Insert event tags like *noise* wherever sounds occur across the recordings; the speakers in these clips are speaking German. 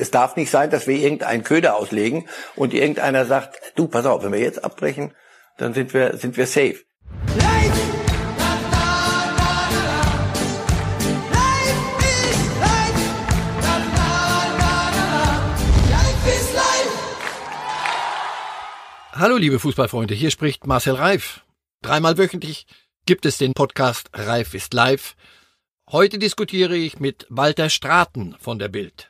Es darf nicht sein, dass wir irgendeinen Köder auslegen und irgendeiner sagt, du, pass auf, wenn wir jetzt abbrechen, dann sind wir, sind wir safe. Hallo liebe Fußballfreunde, hier spricht Marcel Reif. Dreimal wöchentlich gibt es den Podcast Reif ist live. Heute diskutiere ich mit Walter Straten von der Bild.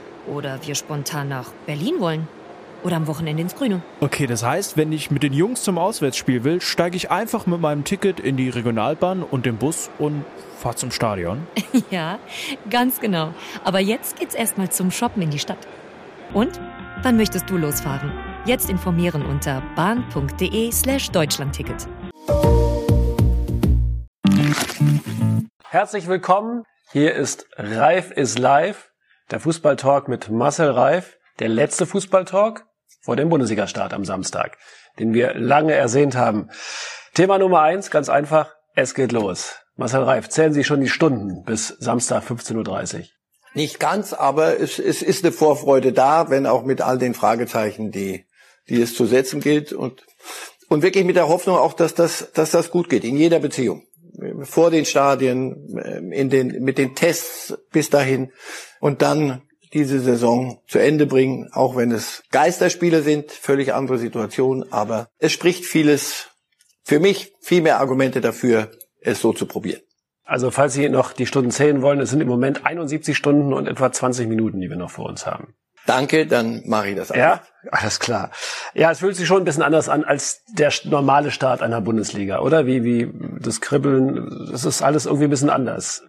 oder wir spontan nach Berlin wollen. Oder am Wochenende ins Grüne. Okay, das heißt, wenn ich mit den Jungs zum Auswärtsspiel will, steige ich einfach mit meinem Ticket in die Regionalbahn und den Bus und fahre zum Stadion. *laughs* ja, ganz genau. Aber jetzt geht's erstmal zum Shoppen in die Stadt. Und? Wann möchtest du losfahren? Jetzt informieren unter bahn.de slash Deutschlandticket. Herzlich willkommen. Hier ist Reif is live, der Fußballtalk mit Marcel Reif, der letzte Fußballtalk vor dem Bundesliga-Start am Samstag, den wir lange ersehnt haben. Thema Nummer eins, ganz einfach, es geht los. Marcel Reif, zählen Sie schon die Stunden bis Samstag 15.30 Uhr? Nicht ganz, aber es, es ist eine Vorfreude da, wenn auch mit all den Fragezeichen, die, die es zu setzen gilt und, und wirklich mit der Hoffnung auch, dass das, dass das gut geht in jeder Beziehung. Vor den Stadien, in den, mit den Tests bis dahin und dann diese Saison zu Ende bringen, auch wenn es Geisterspiele sind, völlig andere Situation, aber es spricht vieles für mich, viel mehr Argumente dafür, es so zu probieren. Also falls Sie noch die Stunden zählen wollen, es sind im Moment 71 Stunden und etwa 20 Minuten, die wir noch vor uns haben. Danke, dann mache ich das einfach. Ja, alles klar. Ja, es fühlt sich schon ein bisschen anders an als der normale Start einer Bundesliga, oder? Wie, wie das Kribbeln, das ist alles irgendwie ein bisschen anders.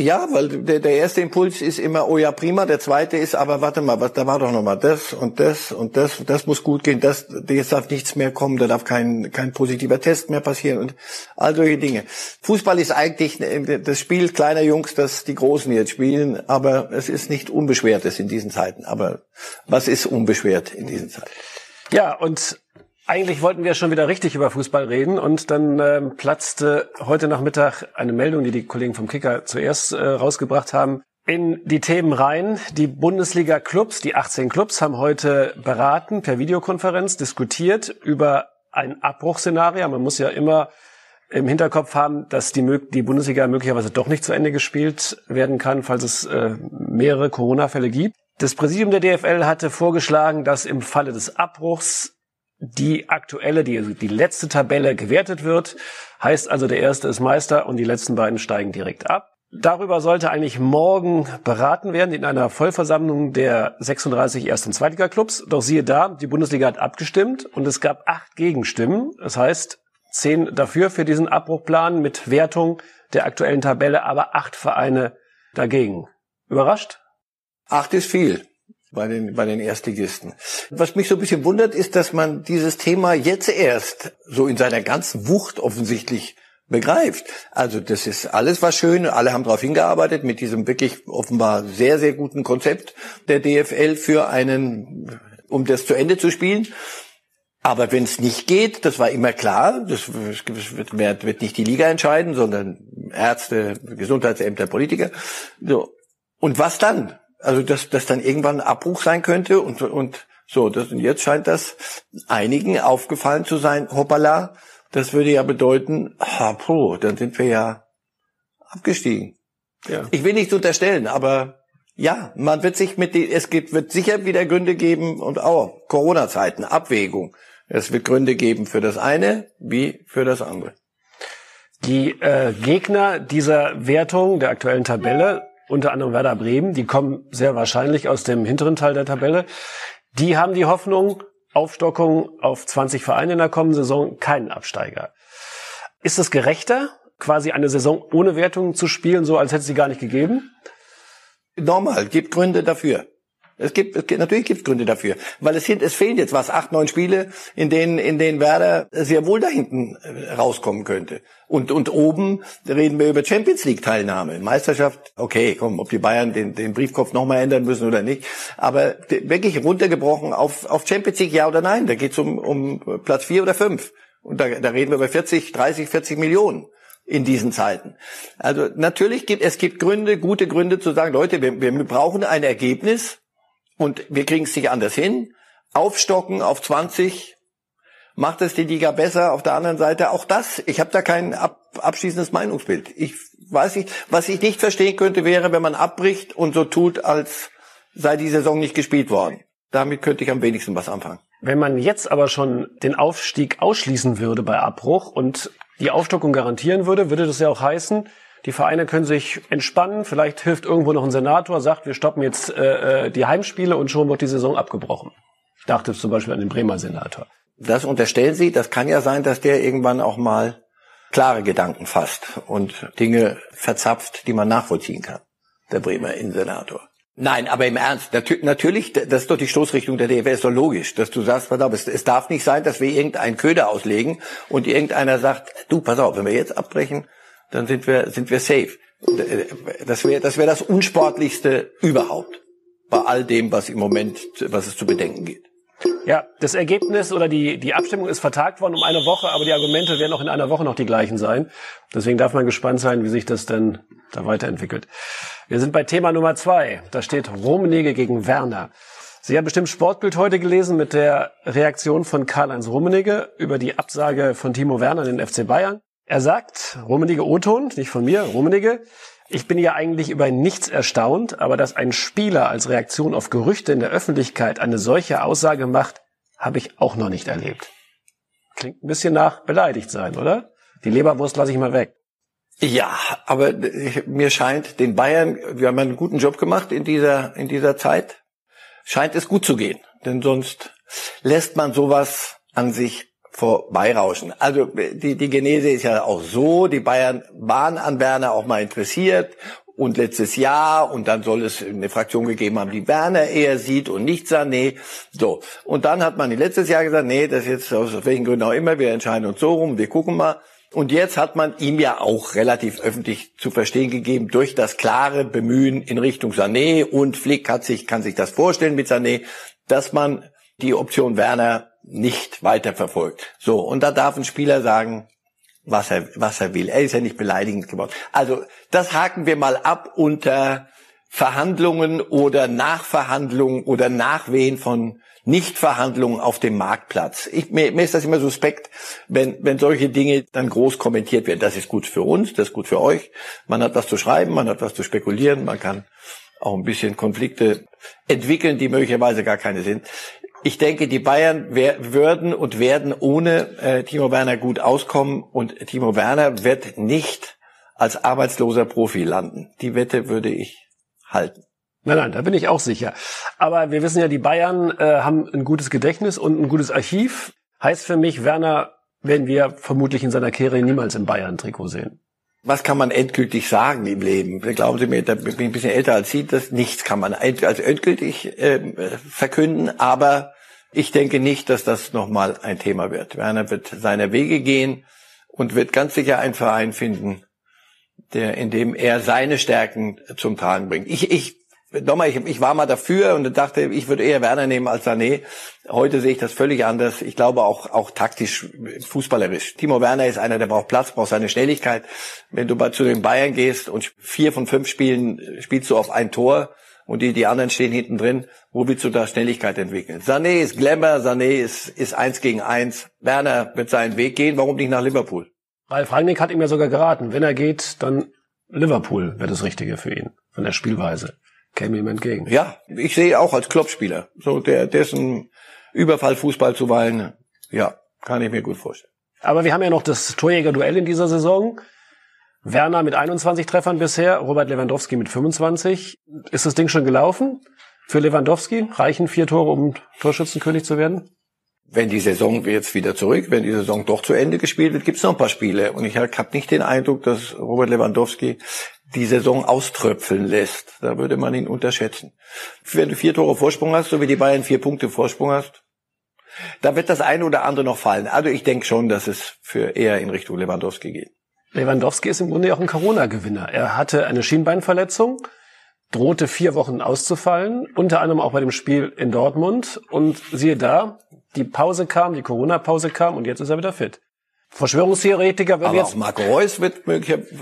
Ja, weil der, der erste Impuls ist immer, oh ja, prima. Der zweite ist, aber warte mal, was, da war doch noch mal das und das und das, das muss gut gehen. Das, jetzt darf nichts mehr kommen, da darf kein, kein positiver Test mehr passieren und all solche Dinge. Fußball ist eigentlich das Spiel kleiner Jungs, das die Großen jetzt spielen, aber es ist nicht unbeschwertes in diesen Zeiten. Aber was ist unbeschwert in diesen Zeiten? Ja, und eigentlich wollten wir schon wieder richtig über Fußball reden und dann ähm, platzte heute Nachmittag eine Meldung, die die Kollegen vom Kicker zuerst äh, rausgebracht haben, in die Themen rein. Die Bundesliga-Clubs, die 18 Clubs, haben heute beraten, per Videokonferenz diskutiert über ein Abbruchszenario. Man muss ja immer im Hinterkopf haben, dass die, die Bundesliga möglicherweise doch nicht zu Ende gespielt werden kann, falls es äh, mehrere Corona-Fälle gibt. Das Präsidium der DFL hatte vorgeschlagen, dass im Falle des Abbruchs die aktuelle, die, die letzte Tabelle gewertet wird. Heißt also, der erste ist Meister und die letzten beiden steigen direkt ab. Darüber sollte eigentlich morgen beraten werden in einer Vollversammlung der 36 Erst- und Zweitliga-Clubs. Doch siehe da, die Bundesliga hat abgestimmt und es gab acht Gegenstimmen. Das heißt, zehn dafür für diesen Abbruchplan mit Wertung der aktuellen Tabelle, aber acht Vereine dagegen. Überrascht? Acht ist viel bei den, bei den Erstligisten. Was mich so ein bisschen wundert, ist, dass man dieses Thema jetzt erst so in seiner ganzen Wucht offensichtlich begreift. Also das ist alles was schön, alle haben darauf hingearbeitet mit diesem wirklich offenbar sehr, sehr guten Konzept der DFL für einen, um das zu Ende zu spielen. Aber wenn es nicht geht, das war immer klar, das wird, wird nicht die Liga entscheiden, sondern Ärzte, Gesundheitsämter, Politiker. So. Und was dann? Also dass das dann irgendwann ein Abbruch sein könnte und und so. Das, und jetzt scheint das einigen aufgefallen zu sein. Hoppala, das würde ja bedeuten, ah, puh, dann sind wir ja abgestiegen. Ja. Ich will nichts unterstellen, aber ja, man wird sich mit die, es gibt, wird sicher wieder Gründe geben und auch Corona-Zeiten, Abwägung. Es wird Gründe geben für das eine wie für das andere. Die äh, Gegner dieser Wertung der aktuellen Tabelle unter anderem Werder Bremen, die kommen sehr wahrscheinlich aus dem hinteren Teil der Tabelle. Die haben die Hoffnung, Aufstockung auf 20 Vereine in der kommenden Saison, keinen Absteiger. Ist es gerechter, quasi eine Saison ohne Wertung zu spielen, so als hätte es sie gar nicht gegeben? Normal, gibt Gründe dafür. Es gibt, es gibt natürlich gibt es Gründe dafür, weil es es fehlen jetzt was acht, neun Spiele, in denen in denen Werder sehr wohl da hinten äh, rauskommen könnte. Und und oben reden wir über Champions League Teilnahme, Meisterschaft. Okay, komm, ob die Bayern den den Briefkopf noch mal ändern müssen oder nicht, aber wirklich runtergebrochen auf auf Champions League ja oder nein. Da geht es um um Platz vier oder fünf. Und da, da reden wir über 40, 30, 40 Millionen in diesen Zeiten. Also natürlich gibt es gibt Gründe, gute Gründe zu sagen, Leute, wir, wir brauchen ein Ergebnis und wir kriegen es nicht anders hin. Aufstocken auf 20 macht es die Liga besser. Auf der anderen Seite auch das. Ich habe da kein ab, abschließendes Meinungsbild. Ich weiß nicht, was ich nicht verstehen könnte, wäre, wenn man abbricht und so tut, als sei die Saison nicht gespielt worden. Damit könnte ich am wenigsten was anfangen. Wenn man jetzt aber schon den Aufstieg ausschließen würde bei Abbruch und die Aufstockung garantieren würde, würde das ja auch heißen, die Vereine können sich entspannen. Vielleicht hilft irgendwo noch ein Senator, sagt, wir stoppen jetzt äh, äh, die Heimspiele und schon wird die Saison abgebrochen. Ich dachte zum Beispiel an den Bremer Senator. Das unterstellen Sie. Das kann ja sein, dass der irgendwann auch mal klare Gedanken fasst und Dinge verzapft, die man nachvollziehen kann. Der Bremer Innensenator. Nein, aber im Ernst, natürlich, das ist doch die Stoßrichtung der DFL, ist doch logisch, dass du sagst, pass auf, es, es darf nicht sein, dass wir irgendeinen Köder auslegen und irgendeiner sagt, du, pass auf, wenn wir jetzt abbrechen, dann sind wir, sind wir safe. Das wäre das, wäre das Unsportlichste überhaupt bei all dem, was im Moment, was es zu bedenken gibt. Ja, das Ergebnis oder die, die Abstimmung ist vertagt worden um eine Woche, aber die Argumente werden auch in einer Woche noch die gleichen sein. Deswegen darf man gespannt sein, wie sich das denn da weiterentwickelt. Wir sind bei Thema Nummer zwei. Da steht Rummenigge gegen Werner. Sie haben bestimmt Sportbild heute gelesen mit der Reaktion von Karl-Heinz Rummenigge über die Absage von Timo Werner in den FC Bayern. Er sagt, Rummenigge O-Ton, nicht von mir, Rummenigge, ich bin ja eigentlich über nichts erstaunt, aber dass ein Spieler als Reaktion auf Gerüchte in der Öffentlichkeit eine solche Aussage macht, habe ich auch noch nicht erlebt. Klingt ein bisschen nach beleidigt sein, oder? Die Leberwurst lasse ich mal weg. Ja, aber mir scheint, den Bayern, wir haben einen guten Job gemacht in dieser, in dieser Zeit, scheint es gut zu gehen. Denn sonst lässt man sowas an sich vorbeirauschen. Also die, die Genese ist ja auch so, die Bayern waren an Werner auch mal interessiert und letztes Jahr und dann soll es eine Fraktion gegeben haben, die Werner eher sieht und nicht Sané. So. Und dann hat man letztes Jahr gesagt, nee, das ist jetzt aus welchen Gründen auch immer, wir entscheiden uns so rum, wir gucken mal. Und jetzt hat man ihm ja auch relativ öffentlich zu verstehen gegeben, durch das klare Bemühen in Richtung Sané und Flick hat sich, kann sich das vorstellen mit Sané, dass man die Option Werner nicht weiterverfolgt. So, und da darf ein Spieler sagen, was er, was er will. Er ist ja nicht beleidigend geworden. Also, das haken wir mal ab unter Verhandlungen oder Nachverhandlungen oder Nachwehen von Nichtverhandlungen auf dem Marktplatz. Ich, mir, mir ist das immer suspekt, wenn, wenn solche Dinge dann groß kommentiert werden. Das ist gut für uns, das ist gut für euch. Man hat was zu schreiben, man hat was zu spekulieren, man kann auch ein bisschen Konflikte entwickeln, die möglicherweise gar keine sind. Ich denke, die Bayern würden und werden ohne äh, Timo Werner gut auskommen und Timo Werner wird nicht als arbeitsloser Profi landen. Die Wette würde ich halten. Nein, nein, da bin ich auch sicher. Aber wir wissen ja, die Bayern äh, haben ein gutes Gedächtnis und ein gutes Archiv. Heißt für mich, Werner werden wir vermutlich in seiner Karriere niemals im Bayern-Trikot sehen. Was kann man endgültig sagen im Leben? Glauben Sie mir, da bin ich ein bisschen älter als Sie, das nichts kann man als endgültig äh, verkünden, aber ich denke nicht, dass das nochmal ein Thema wird. Werner wird seine Wege gehen und wird ganz sicher einen Verein finden, der, in dem er seine Stärken zum Tragen bringt. Ich, ich, nochmal, ich, ich war mal dafür und dachte, ich würde eher Werner nehmen als Sané. Heute sehe ich das völlig anders. Ich glaube auch, auch taktisch, fußballerisch. Timo Werner ist einer, der braucht Platz, braucht seine Schnelligkeit. Wenn du zu den Bayern gehst und vier von fünf Spielen spielst du auf ein Tor, und die, die anderen stehen hinten drin. Wo willst du da Schnelligkeit entwickeln? Sané ist Glamour, Sané ist, ist eins gegen eins. Werner wird seinen Weg gehen. Warum nicht nach Liverpool? Ralf Rangnick hat ihm ja sogar geraten. Wenn er geht, dann Liverpool wäre das Richtige für ihn. Von der Spielweise. Käme ihm entgegen. Ja, ich sehe auch als Kloppspieler. So, der, dessen Überfallfußball zuweilen, ja, kann ich mir gut vorstellen. Aber wir haben ja noch das Torjäger-Duell in dieser Saison. Werner mit 21 Treffern bisher, Robert Lewandowski mit 25. Ist das Ding schon gelaufen? Für Lewandowski reichen vier Tore, um Torschützenkönig zu werden? wenn die Saison jetzt wieder zurück, wenn die Saison doch zu Ende gespielt wird, gibt es noch ein paar Spiele. Und ich habe nicht den Eindruck, dass Robert Lewandowski die Saison auströpfeln lässt. Da würde man ihn unterschätzen. Wenn du vier Tore Vorsprung hast, so wie die Bayern vier Punkte Vorsprung hast, da wird das eine oder andere noch fallen. Also ich denke schon, dass es für eher in Richtung Lewandowski geht. Lewandowski ist im Grunde auch ein Corona-Gewinner. Er hatte eine Schienbeinverletzung, drohte vier Wochen auszufallen, unter anderem auch bei dem Spiel in Dortmund. Und siehe da, die Pause kam, die Corona-Pause kam und jetzt ist er wieder fit. Verschwörungstheoretiker werden Aber jetzt. Auch Marco Reus wird möglicherweise.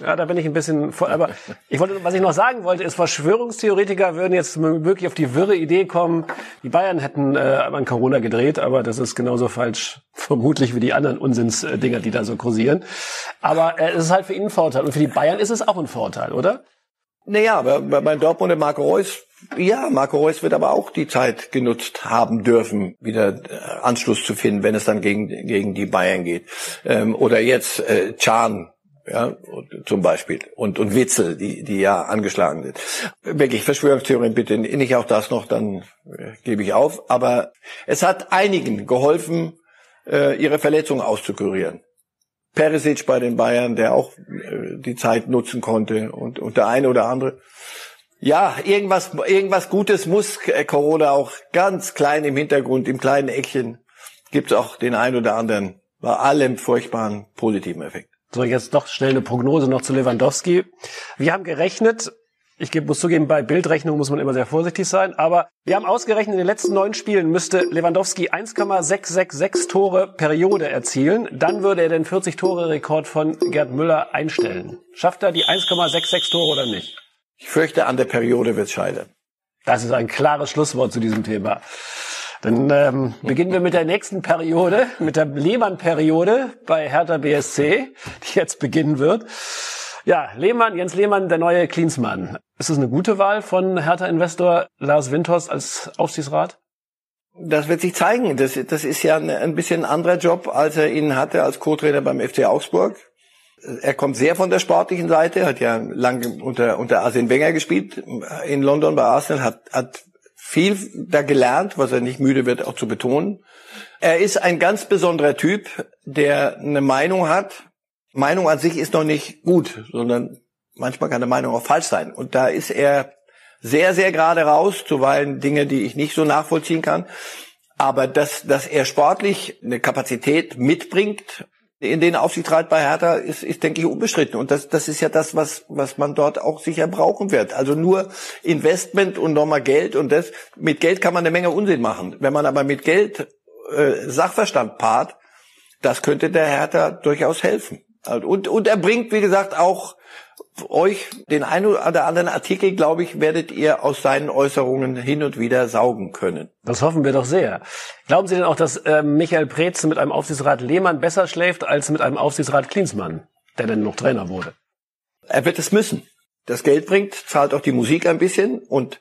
Ja, da bin ich ein bisschen vor, aber ich wollte, was ich noch sagen wollte, ist, Verschwörungstheoretiker würden jetzt wirklich auf die wirre Idee kommen, die Bayern hätten äh, an Corona gedreht, aber das ist genauso falsch, vermutlich wie die anderen Unsinnsdinger, die da so kursieren. Aber äh, es ist halt für ihn ein Vorteil und für die Bayern ist es auch ein Vorteil, oder? Naja, aber bei Dortmund und Marco Reus, ja, Marco Reus wird aber auch die Zeit genutzt haben dürfen, wieder äh, Anschluss zu finden, wenn es dann gegen, gegen die Bayern geht. Ähm, oder jetzt äh, Chan, ja, zum Beispiel. Und, und Witzel, die, die ja angeschlagen sind. Wirklich, Verschwörungstheorien bitte nicht auch das noch, dann äh, gebe ich auf. Aber es hat einigen geholfen, äh, ihre Verletzung auszukurieren. Perisic bei den Bayern, der auch äh, die Zeit nutzen konnte und, und der eine oder andere. Ja, irgendwas, irgendwas Gutes muss Corona auch ganz klein im Hintergrund, im kleinen Eckchen, gibt es auch den einen oder anderen bei allem furchtbaren positiven Effekt. So, jetzt doch schnell eine Prognose noch zu Lewandowski. Wir haben gerechnet, ich muss zugeben, bei Bildrechnung muss man immer sehr vorsichtig sein, aber wir haben ausgerechnet, in den letzten neun Spielen müsste Lewandowski 1,666 Tore Periode erzielen. Dann würde er den 40-Tore-Rekord von Gerd Müller einstellen. Schafft er die 1,66 Tore oder nicht? Ich fürchte, an der Periode wird scheitern. Das ist ein klares Schlusswort zu diesem Thema. Dann ähm, *laughs* beginnen wir mit der nächsten Periode, mit der Lehmann-Periode bei Hertha BSC, die jetzt beginnen wird. Ja, Lehmann, Jens Lehmann, der neue Klinsmann. Ist es eine gute Wahl von Hertha-Investor Lars Windhorst als Aufsichtsrat? Das wird sich zeigen. Das, das ist ja ein bisschen ein anderer Job, als er ihn hatte als Co-Trainer beim FC Augsburg. Er kommt sehr von der sportlichen Seite, hat ja lange unter, unter Arsene Wenger gespielt in London bei Arsenal, hat, hat viel da gelernt, was er nicht müde wird auch zu betonen. Er ist ein ganz besonderer Typ, der eine Meinung hat. Meinung an sich ist noch nicht gut, sondern manchmal kann eine Meinung auch falsch sein. Und da ist er sehr, sehr gerade raus, zuweilen Dinge, die ich nicht so nachvollziehen kann. Aber dass, dass er sportlich eine Kapazität mitbringt in den Aufsichtsrat bei Hertha ist, ist denke ich, unbestritten. Und das, das ist ja das, was, was man dort auch sicher brauchen wird. Also nur Investment und nochmal Geld und das, mit Geld kann man eine Menge Unsinn machen. Wenn man aber mit Geld äh, Sachverstand paart, das könnte der Hertha durchaus helfen. Und, und er bringt, wie gesagt, auch euch den einen oder anderen Artikel, glaube ich, werdet ihr aus seinen Äußerungen hin und wieder saugen können. Das hoffen wir doch sehr. Glauben Sie denn auch, dass äh, Michael Preetz mit einem Aufsichtsrat Lehmann besser schläft als mit einem Aufsichtsrat Klinsmann, der denn noch Trainer wurde? Er wird es müssen. Das Geld bringt, zahlt auch die Musik ein bisschen und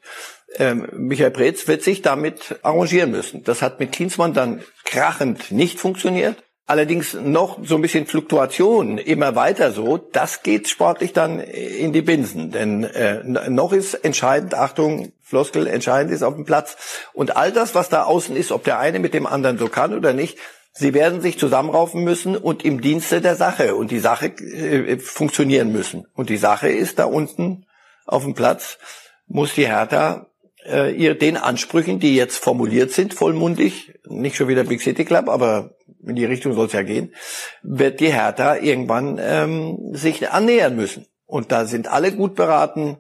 ähm, Michael Preetz wird sich damit arrangieren müssen. Das hat mit Klinsmann dann krachend nicht funktioniert. Allerdings noch so ein bisschen Fluktuation immer weiter so, das geht sportlich dann in die Binsen. Denn äh, noch ist entscheidend, Achtung, Floskel, entscheidend ist auf dem Platz. Und all das, was da außen ist, ob der eine mit dem anderen so kann oder nicht, sie werden sich zusammenraufen müssen und im Dienste der Sache und die Sache äh, funktionieren müssen. Und die Sache ist da unten auf dem Platz, muss die Hertha äh, ihr den Ansprüchen, die jetzt formuliert sind, vollmundig, nicht schon wieder Big City Club, aber in die Richtung soll es ja gehen, wird die Hertha irgendwann ähm, sich annähern müssen. Und da sind alle gut beraten,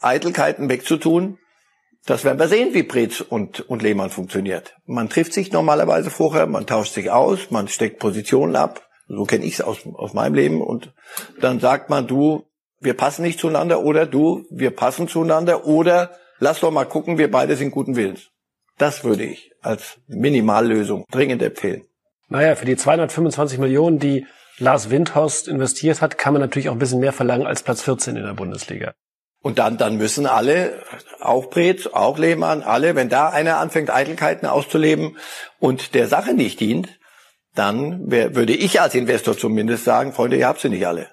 Eitelkeiten wegzutun. Das werden wir sehen, wie Preetz und, und Lehmann funktioniert. Man trifft sich normalerweise vorher, man tauscht sich aus, man steckt Positionen ab. So kenne ich es aus, aus meinem Leben. Und dann sagt man, du, wir passen nicht zueinander oder du, wir passen zueinander oder lass doch mal gucken, wir beide sind guten Willens. Das würde ich als Minimallösung dringend empfehlen. Naja, für die 225 Millionen, die Lars Windhorst investiert hat, kann man natürlich auch ein bisschen mehr verlangen als Platz 14 in der Bundesliga. Und dann, dann müssen alle, auch Brez, auch Lehmann, alle, wenn da einer anfängt, Eitelkeiten auszuleben und der Sache nicht dient, dann wär, würde ich als Investor zumindest sagen, Freunde, ihr habt sie nicht alle.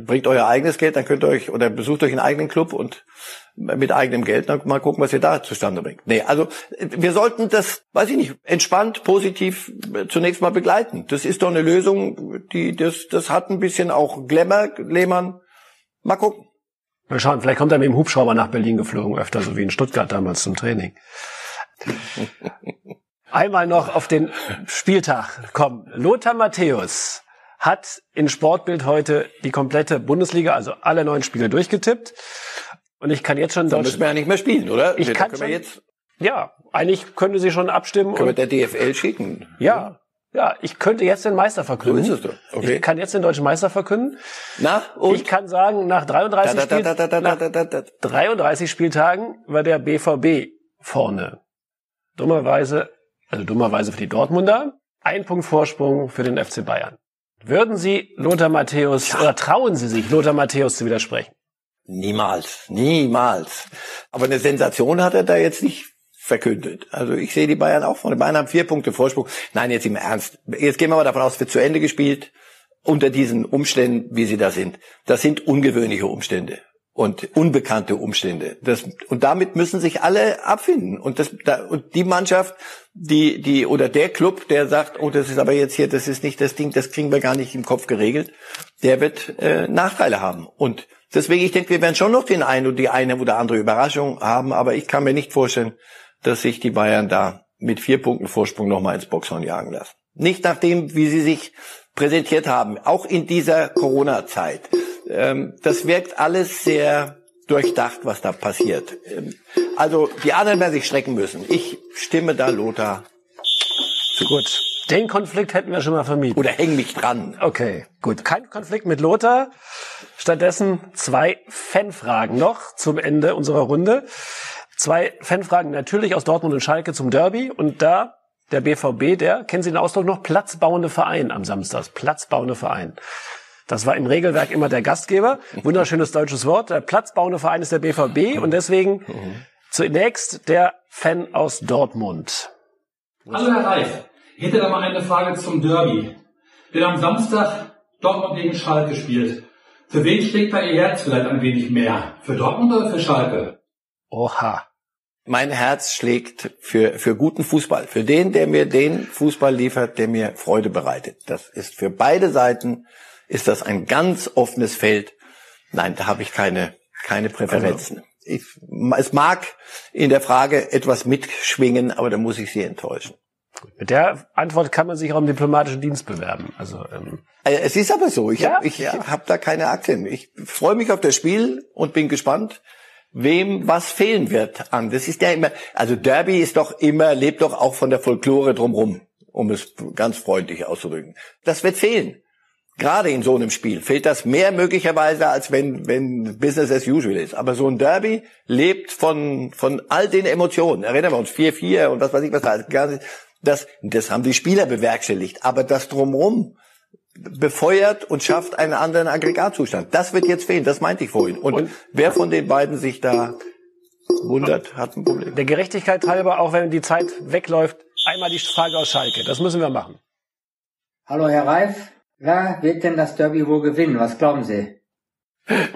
Bringt euer eigenes Geld, dann könnt ihr euch, oder besucht euch einen eigenen Club und mit eigenem Geld. Mal gucken, was ihr da zustande bringt. Nee, also wir sollten das, weiß ich nicht, entspannt, positiv zunächst mal begleiten. Das ist doch eine Lösung, die das, das hat ein bisschen auch Glamour, Lehmann. Mal gucken. Mal schauen, vielleicht kommt er mit dem Hubschrauber nach Berlin geflogen, öfter so wie in Stuttgart damals zum Training. *laughs* Einmal noch auf den Spieltag kommen. Lothar Matthäus hat in Sportbild heute die komplette Bundesliga, also alle neun Spiele durchgetippt. Und ich kann jetzt schon... Dann müssen wir ja nicht mehr spielen, oder? Ich kann schon, jetzt ja, eigentlich könnte sie schon abstimmen. Können wir der DFL schicken? Ja, ja, ich könnte jetzt den Meister verkünden. So ist es doch. Okay. Ich kann jetzt den deutschen Meister verkünden. Na, und? Ich kann sagen, nach 33, Da, da, da, da, da, nach da, da, da. 33 Spieltagen war der BVB vorne. Dummerweise, also dummerweise für die Dortmunder, ein Punkt Vorsprung für den FC Bayern. Würden Sie Lothar Matthäus, oder trauen Sie sich, Lothar Matthäus zu widersprechen? Niemals, niemals. Aber eine Sensation hat er da jetzt nicht verkündet. Also ich sehe die Bayern auch vorne. Die Bayern haben vier Punkte Vorsprung. Nein, jetzt im Ernst. Jetzt gehen wir mal davon aus, es wird zu Ende gespielt unter diesen Umständen, wie sie da sind. Das sind ungewöhnliche Umstände und unbekannte Umstände. Das, und damit müssen sich alle abfinden. Und, das, da, und die Mannschaft, die, die, oder der Club, der sagt, oh, das ist aber jetzt hier, das ist nicht das Ding, das kriegen wir gar nicht im Kopf geregelt, der wird äh, Nachteile haben. Und deswegen, ich denke, wir werden schon noch den einen oder die eine oder andere Überraschung haben, aber ich kann mir nicht vorstellen, dass sich die Bayern da mit vier Punkten Vorsprung nochmal ins Boxhorn jagen lassen. Nicht nachdem, wie sie sich präsentiert haben, auch in dieser Corona-Zeit. Ähm, das wirkt alles sehr durchdacht, was da passiert. Ähm, also die anderen werden sich strecken müssen. Ich stimme da Lothar zu. Gut. Den Konflikt hätten wir schon mal vermieden. Oder häng mich dran. Okay, gut. Kein Konflikt mit Lothar. Stattdessen zwei Fanfragen noch zum Ende unserer Runde. Zwei Fanfragen natürlich aus Dortmund und Schalke zum Derby. Und da der BVB, der, kennen Sie den Ausdruck noch, platzbauende Verein am Samstag. Platzbauende Verein. Das war im Regelwerk immer der Gastgeber. Wunderschönes deutsches Wort. Der platzbauende Verein ist der BVB und deswegen zunächst der Fan aus Dortmund. Hallo Herr Reif, ich hätte da mal eine Frage zum Derby. Wird am Samstag Dortmund gegen Schalke spielt. Für wen schlägt da Ihr Herz vielleicht ein wenig mehr? Für Dortmund oder für Schalke? Oha. Mein Herz schlägt für, für guten Fußball. Für den, der mir den Fußball liefert, der mir Freude bereitet. Das ist für beide Seiten, ist das ein ganz offenes Feld. Nein, da habe ich keine, keine Präferenzen. Ich, es mag in der Frage etwas mitschwingen, aber da muss ich Sie enttäuschen. Mit der Antwort kann man sich auch im diplomatischen Dienst bewerben. Also ähm, Äh, Es ist aber so. Ich Ja, habe ich ja. hab da keine Aktien. Ich freue mich auf das Spiel und bin gespannt, wem was fehlen wird an. Das ist ja immer, also Derby ist doch immer, lebt doch auch von der Folklore drumrum, um es ganz freundlich auszudrücken. Das wird fehlen. Gerade in so einem Spiel fehlt das mehr möglicherweise, als wenn, wenn Business as usual ist. Aber so ein Derby lebt von, von all den Emotionen. Erinnern wir uns, 4-4 und was weiß ich was da. alles. Das, das haben die Spieler bewerkstelligt. Aber das drumrum, befeuert und schafft einen anderen Aggregatzustand. Das wird jetzt fehlen, das meinte ich vorhin. Und, Und- wer von den beiden sich da wundert, hat ein Problem. der Gerechtigkeit halber, auch wenn die Zeit wegläuft, einmal die Frage aus Schalke. Das müssen wir machen. Hallo Herr Reif, wer wird denn das Derby wohl gewinnen? Was glauben Sie?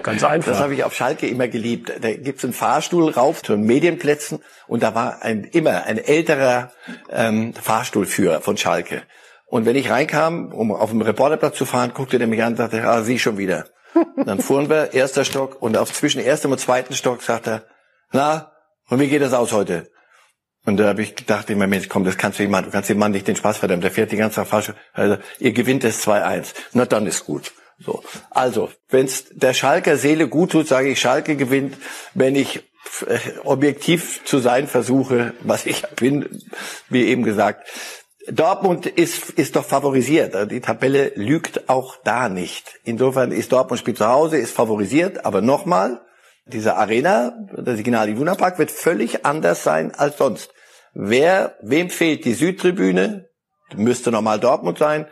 Ganz Das einfach. habe ich auf Schalke immer geliebt. Da gibt's einen Fahrstuhl rauf zu den Medienplätzen und da war ein, immer ein älterer ähm, Fahrstuhlführer von Schalke. Und wenn ich reinkam, um auf dem Reporterplatz zu fahren, guckte der mich an und sagte, ah, Sie schon wieder. Und dann fuhren wir, erster Stock, und auf zwischen erstem und zweiten Stock sagt er, na, und wie geht das aus heute? Und da habe ich gedacht, immer, Mensch, komm, das kannst du nicht machen. Du kannst dem Mann nicht den Spaß verdammen. Der fährt die ganze Zeit falsch. Also, ihr gewinnt es 2-1. Na, dann ist gut. So. Also, wenn's der Schalker Seele gut tut, sage ich, Schalke gewinnt. Wenn ich äh, objektiv zu sein versuche, was ich bin, wie eben gesagt, Dortmund ist, ist doch favorisiert. Die Tabelle lügt auch da nicht. Insofern ist Dortmund spielt zu Hause, ist favorisiert. Aber nochmal, diese Arena, der Signal Iduna Park, wird völlig anders sein als sonst. Wer, wem fehlt die Südtribüne? Müsste normal Dortmund sein.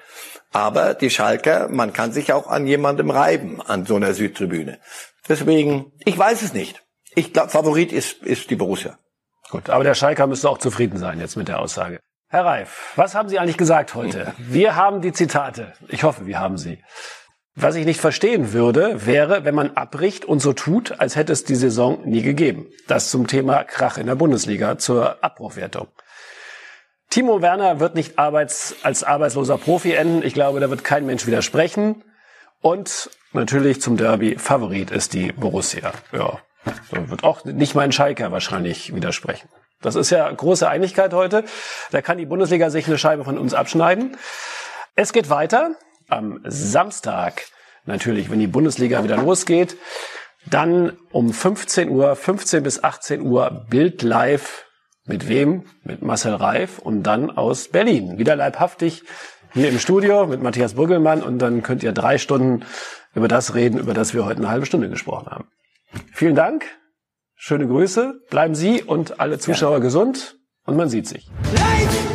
Aber die Schalker, man kann sich auch an jemandem reiben, an so einer Südtribüne. Deswegen, ich weiß es nicht. Ich glaube, Favorit ist, ist die Borussia. Gut, aber der Schalker müsste auch zufrieden sein jetzt mit der Aussage. Herr Reif, was haben Sie eigentlich gesagt heute? *laughs* Wir haben die Zitate. Ich hoffe, wir haben sie. Was ich nicht verstehen würde, wäre, wenn man abbricht und so tut, als hätte es die Saison nie gegeben. Das zum Thema Krach in der Bundesliga zur Abbruchwertung. Timo Werner wird nicht arbeits als arbeitsloser Profi enden. Ich glaube, da wird kein Mensch widersprechen. Und natürlich zum Derby Favorit ist die Borussia. Ja, da wird auch nicht mein Schalker wahrscheinlich widersprechen. Das ist ja große Einigkeit heute. Da kann die Bundesliga sich eine Scheibe von uns abschneiden. Es geht weiter am Samstag. Natürlich, wenn die Bundesliga wieder losgeht. Dann um 15 Uhr, 15 bis 18 Uhr Bild live mit wem? Mit Marcel Reif und dann aus Berlin. Wieder leibhaftig hier im Studio mit Matthias Brüggelmann und dann könnt ihr drei Stunden über das reden, über das wir heute eine halbe Stunde gesprochen haben. Vielen Dank, schöne Grüße, bleiben Sie und alle Zuschauer ja. gesund und man sieht sich. Life!